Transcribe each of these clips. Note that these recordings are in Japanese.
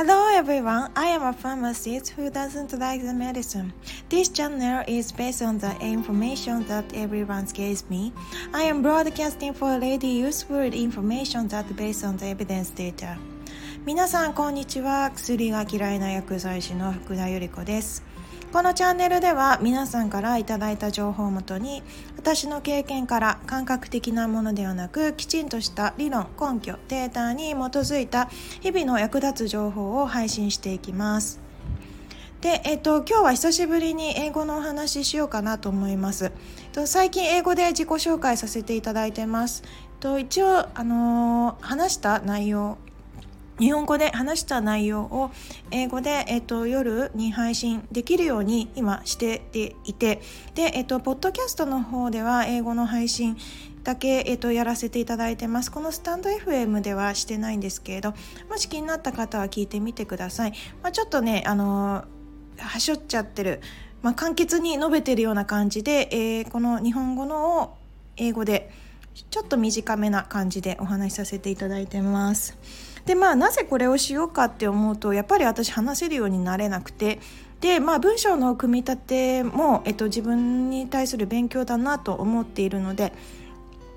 Hello everyone, I am a pharmacist who doesn't like the medicine. This channel is based on the information that everyone gives me. I am broadcasting for lady useful information that based on the evidence data. 皆さんこんにちは薬が嫌いな薬剤師の福田由里子です このチャンネルでは皆さんからいただいた情報をもとに私の経験から感覚的なものではなくきちんとした理論根拠データに基づいた日々の役立つ情報を配信していきますで、えっと、今日は久しぶりに英語のお話ししようかなと思います。と最近英語で自己紹介させていただいてます。と一応、あのー、話した内容日本語で話した内容を英語で、えっと、夜に配信できるように今していてで、えっと、ポッドキャストの方では英語の配信だけ、えっと、やらせていただいてます。このスタンド FM ではしてないんですけれど、もし気になった方は聞いてみてください。まあ、ちょっとね、あの、はしょっちゃってる、まあ、簡潔に述べてるような感じで、えー、この日本語のを英語でちょっと短めな感じでお話しさせていただいてます。でまあなぜこれをしようかって思うとやっぱり私話せるようになれなくてでまあ文章の組み立ても、えっと、自分に対する勉強だなと思っているので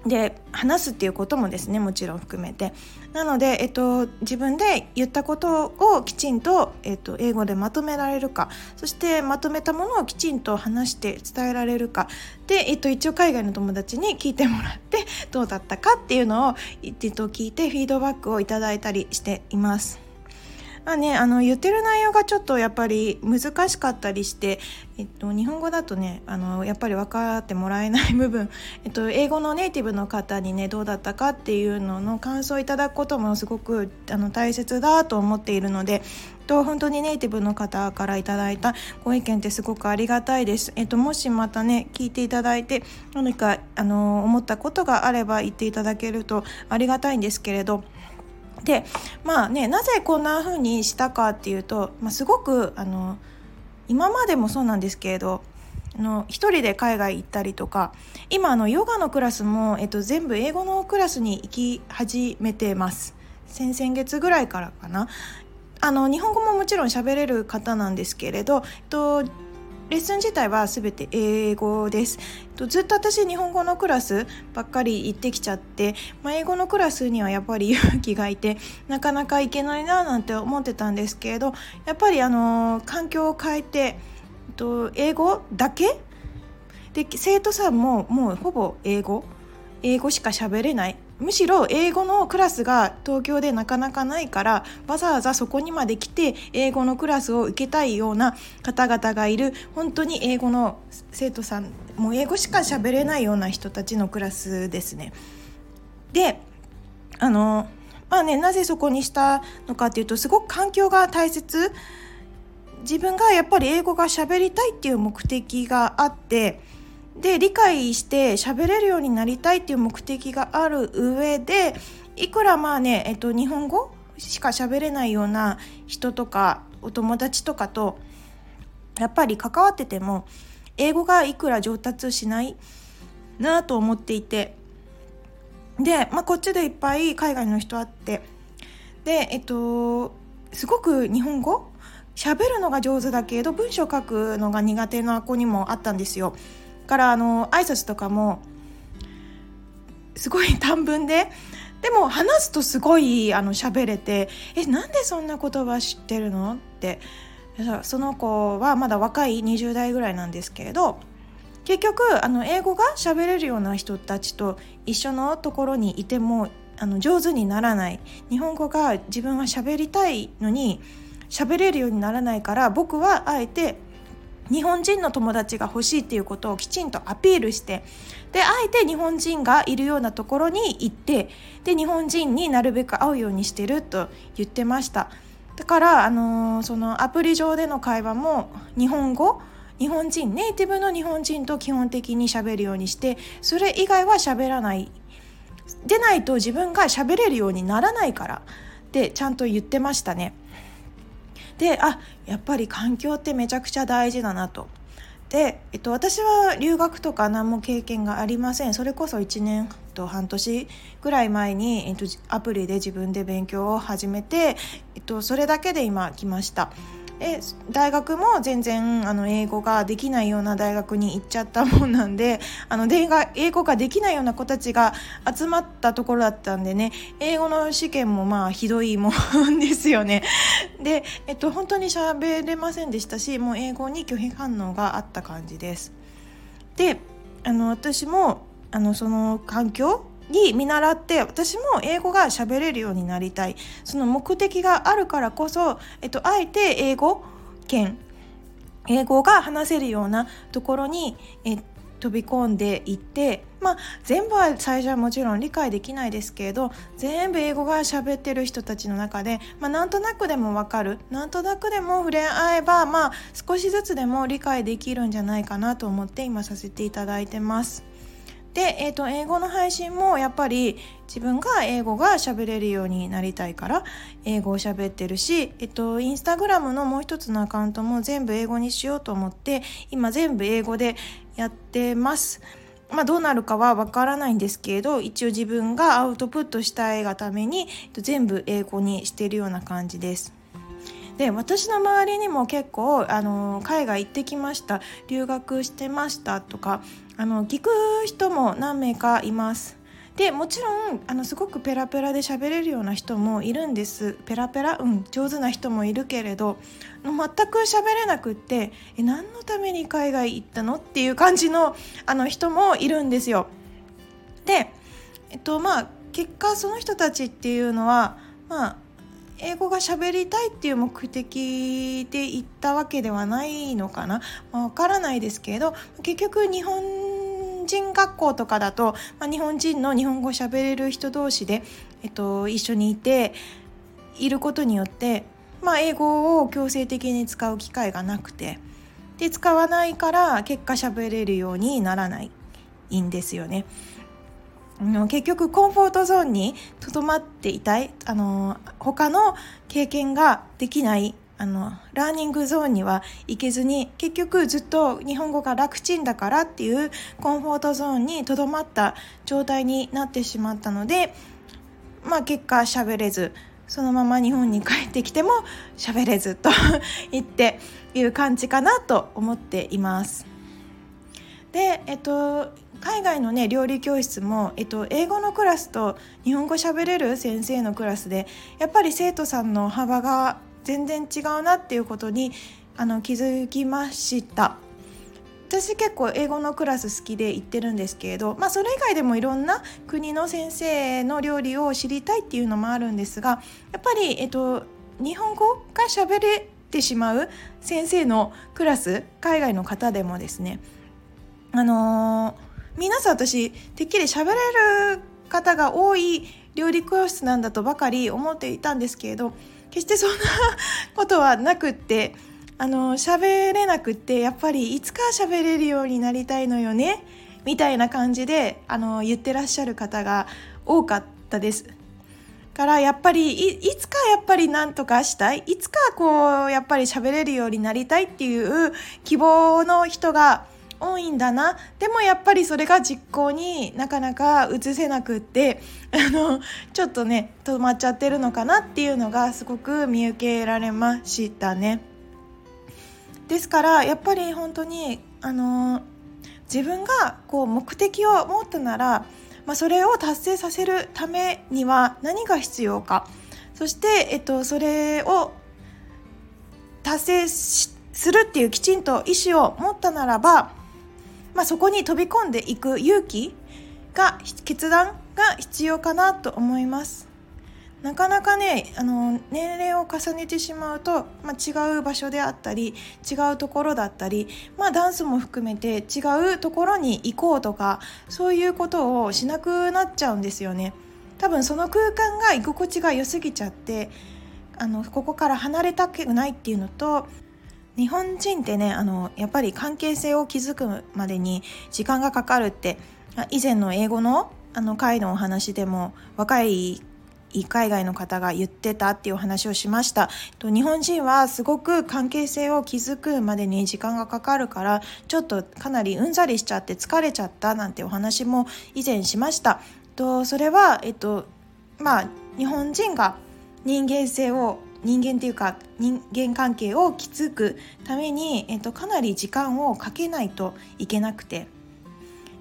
で話すっていうこともですねもちろん含めて。なので、えっと、自分で言ったことをきちんと、えっと、英語でまとめられるか。そしてまとめたものをきちんと話して伝えられるか。で、えっと、一応海外の友達に聞いてもらってどうだったかっていうのを、えっと、聞いてフィードバックをいただいたりしています。まあね、あの言ってる内容がちょっとやっぱり難しかったりして、えっと、日本語だとねあのやっぱり分かってもらえない部分、えっと、英語のネイティブの方にねどうだったかっていうのの感想をいただくこともすごくあの大切だと思っているのでと本当にネイティブの方からいただいたご意見ってすごくありがたいです。えっと、もしまたね聞いていただいて何かあの思ったことがあれば言っていただけるとありがたいんですけれど。でまあねなぜこんな風にしたかっていうと、まあ、すごくあの今までもそうなんですけれどあの一人で海外行ったりとか今あのヨガのクラスも、えっと、全部英語のクラスに行き始めてます。先々月ぐらいからかな。あの日本語ももちろん喋れる方なんですけれど、えっと、レッスン自体は全て英語です。ずっと私日本語のクラスばっかり行ってきちゃって、まあ、英語のクラスにはやっぱり勇気がいてなかなか行けないななんて思ってたんですけれどやっぱりあの環境を変えて英語だけ？で生徒さんももうほぼ英語英語しか喋れない。むしろ英語のクラスが東京でなかなかないからわざわざそこにまで来て英語のクラスを受けたいような方々がいる。本当に英語の生徒さんもう英語しか喋れないような人たちのクラスですね。であのまあねなぜそこにしたのかっていうとすごく環境が大切。自分がやっぱり英語が喋りたいっていう目的があってで理解して喋れるようになりたいっていう目的がある上でいくらまあね、えっと、日本語しか喋れないような人とかお友達とかとやっぱり関わってても英語がいくら上達しないなと思っていてで、まあ、こっちでいっぱい海外の人あってでえっとすごく日本語？喋るのが上手だけど文章書くのが苦手な子にもあったんですよ。からあの挨拶とかもすごい 短文ででも話すとすごいあの喋れて「えなんでそんな言葉知ってるの?」ってその子はまだ若い20代ぐらいなんですけれど結局あの英語が喋れるような人たちと一緒のところにいてもあの上手にならない日本語が自分は喋りたいのに喋れるようにならないから僕はあえて日本人の友達が欲しいっていうことをきちんとアピールしてであえて日本人がいるようなところに行ってで日本人になるべく会うようにしてると言ってました。だから、あのー、そのアプリ上での会話も日本語日本人ネイティブの日本人と基本的に喋るようにしてそれ以外は喋らない。でないと自分が喋れるようにならないから。ってちゃんと言ってましたね。であやっぱり環境ってめちゃくちゃ大事だなと。で、えっと、私は留学とか何も経験がありませんそれこそ1年と半年ぐらい前に、えっと、アプリで自分で勉強を始めて、えっと、それだけで今来ました。で大学も全然あの英語ができないような大学に行っちゃったもんなんで あの英語ができないような子たちが集まったところだったんでね英語の試験もまあひどいもんですよね。で、えっと、本当に喋れませんでしたしもう英語に拒否反応があった感じです。であの私もあのその環境に見習って私も英語が喋れるようになりたいその目的があるからこそ、えっと、あえて英語圏英語が話せるようなところにえ飛び込んでいってまあ全部は最初はもちろん理解できないですけれど全部英語が喋ってる人たちの中で、まあ、なんとなくでも分かるなんとなくでも触れ合えばまあ少しずつでも理解できるんじゃないかなと思って今させていただいてます。で、えーと、英語の配信もやっぱり自分が英語が喋れるようになりたいから英語を喋ってるし、えっ、ー、と、インスタグラムのもう一つのアカウントも全部英語にしようと思って今全部英語でやってます。まあ、どうなるかはわからないんですけれど一応自分がアウトプットしたいがために全部英語にしてるような感じです。で私の周りにも結構あの海外行ってきました留学してましたとかあの聞く人も何名かいます。でもちろんあのすごくペラペラで喋れるような人もいるんですペラペラうん上手な人もいるけれど全く喋れなくってえ何のために海外行ったの？っていう感じのあの人もいるんですよ。でえっとまあ結果その人たちっていうのはまあ英語が喋りたいっていう目的で行ったわけではないのかな、まあ、分からないですけど結局日本人学校とかだと、まあ、日本人の日本語喋れる人同士で、えっと、一緒にいていることによって、まあ、英語を強制的に使う機会がなくてで使わないから結果喋れるようにならないんですよね。結局コンフォートゾーンにとどまっていたいあの他の経験ができないあのラーニングゾーンには行けずに結局ずっと日本語が楽ちんだからっていうコンフォートゾーンにとどまった状態になってしまったのでまあ結果喋れずそのまま日本に帰ってきても喋れずと言っていう感じかなと思っています。で、えっと、海外のね料理教室も、えっと、英語のクラスと日本語喋れる先生のクラスでやっぱり生徒さんの幅が全然違うなっていうことにあの気づきました。私結構英語のクラス好きで行ってるんですけれど、まあ、それ以外でもいろんな国の先生の料理を知りたいっていうのもあるんですがやっぱり、えっと、日本語が喋れてしまう先生のクラス海外の方でもですねあのー皆さん私てっきり喋れる方が多い料理教室なんだとばかり思っていたんですけれど決してそんなことはなくって あの喋れなくってやっぱりいつか喋れるようになりたいのよねみたいな感じであの言ってらっしゃる方が多かったです。からやっぱりいつかやっぱり何とかしたいいつかこうやっぱり喋れるようになりたいっていう希望の人が多いんだなでもやっぱりそれが実行になかなか移せなくって あのちょっとね止まっちゃってるのかなっていうのがすごく見受けられましたね。ですからやっぱり本当にあの自分がこう目的を持ったなら、まあ、それを達成させるためには何が必要かそして、えっと、それを達成するっていうきちんと意思を持ったならばまあ、そこに飛び込んでいく勇気が決断が必要かなと思います。なかなかねあの年齢を重ねてしまうと、まあ、違う場所であったり違うところだったり、まあ、ダンスも含めて違うところに行こうとかそういうことをしなくなっちゃうんですよね。多分その空間が居心地が良すぎちゃってあのここから離れたくないっていうのと日本人ってねあのやっぱり関係性を築くまでに時間がかかるって以前の英語のあの回のお話でも若い海外の方が言ってたっていうお話をしました。日本人はすごく関係性を築くまでに時間がかかるからちょっとかなりうんざりしちゃって疲れちゃったなんてお話も以前しました。とそれはえっとまあ日本人が人間性を人間っていうか人間関係を築くために、えっと、かなり時間をかけないといけなくて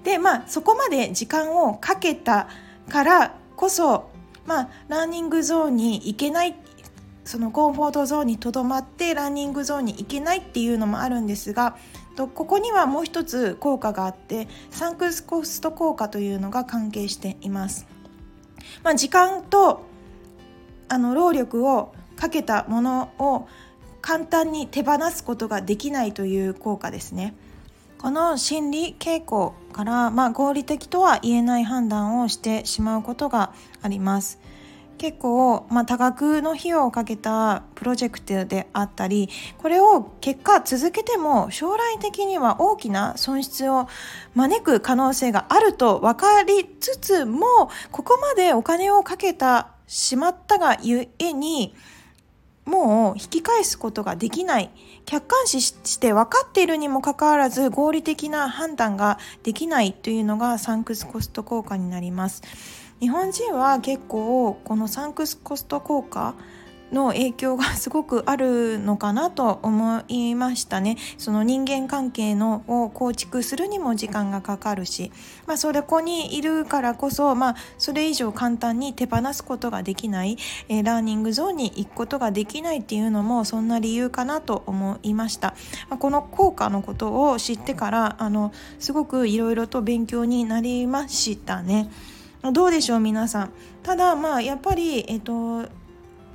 でまあそこまで時間をかけたからこそまあランニングゾーンに行けないそのコンフォートゾーンにとどまってランニングゾーンに行けないっていうのもあるんですがここにはもう一つ効果があってサンクスコスト効果というのが関係しています。まあ、時間とあの労力をかけたものを簡単に手放すことができないという効果ですね。この心理傾向から、まあ、合理的とは言えない判断をしてしまうことがあります。結構、まあ、多額の費用をかけたプロジェクトであったりこれを結果続けても将来的には大きな損失を招く可能性があると分かりつつもここまでお金をかけたしまったがゆえにもう引き返すことができない客観視して分かっているにもかかわらず合理的な判断ができないというのがサンクスコスト効果になります。日本人は結構このサンクスコスト効果の影響がすごくあるのかなと思いましたね。その人間関係のを構築するにも時間がかかるし、まあ、それこにいるからこそ、まあ、それ以上簡単に手放すことができない、えー、ラーニングゾーンに行くことができないっていうのもそんな理由かなと思いました、まあ、この効果のことを知ってからあのすごくいろいろと勉強になりましたね。どうでしょう皆さん。ただまあやっぱりえっと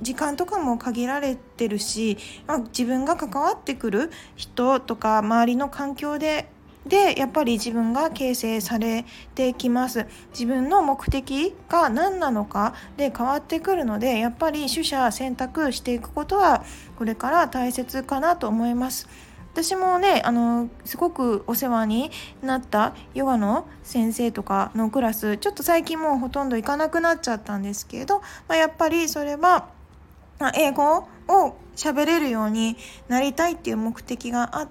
時間とかも限られてるし、まあ、自分が関わってくる人とか周りの環境ででやっぱり自分が形成されてきます。自分の目的が何なのかで変わってくるのでやっぱり取捨選択していくことはこれから大切かなと思います。私もねあのすごくお世話になったヨガの先生とかのクラスちょっと最近もうほとんど行かなくなっちゃったんですけど、まあ、やっぱりそれは英語を喋れるようになりたいっていう目的があ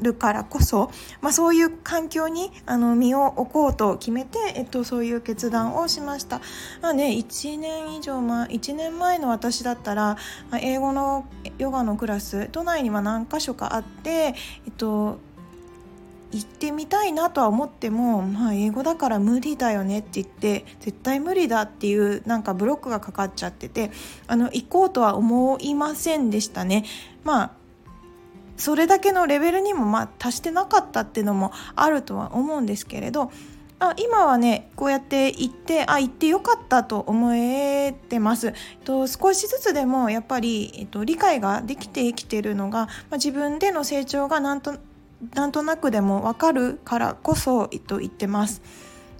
るからこそ、まあ、そういう環境にあの身を置こうと決めて、えっと、そういう決断をしました、まあね、1年以上前1年前の私だったら、英語のヨガのクラス都内には何箇所かあって、えっと、行ってみたいなとは思っても、まあ、英語だから無理だよねって言って絶対無理だっていうなんかブロックがかかっちゃっててあの行こうとは思いませんでしたね。まあそれだけのレベルにもまあ達してなかったっていうのもあるとは思うんですけれどあ今はねこうやって行ってあ行ってよかったと思えてます。と少しずつでもやっぱり、えっと、理解ができてきてるのが、まあ、自分での成長がなんとなんとなくでも分かるからこそ、えっと、言ってます。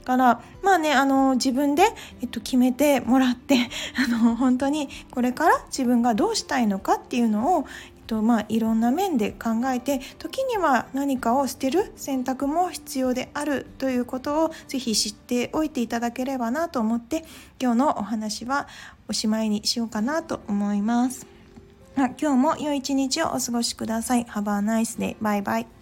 からまあねあの自分で、えっと、決めてもらって あの本当にこれから自分がどうしたいのかっていうのを、えっとまあ、いろんな面で考えて時には何かを捨てる選択も必要であるということをぜひ知っておいていただければなと思って今日のお話はおしまいにしようかなと思います。今日も良い一日をお過ごしください。Have a nice day. Bye bye.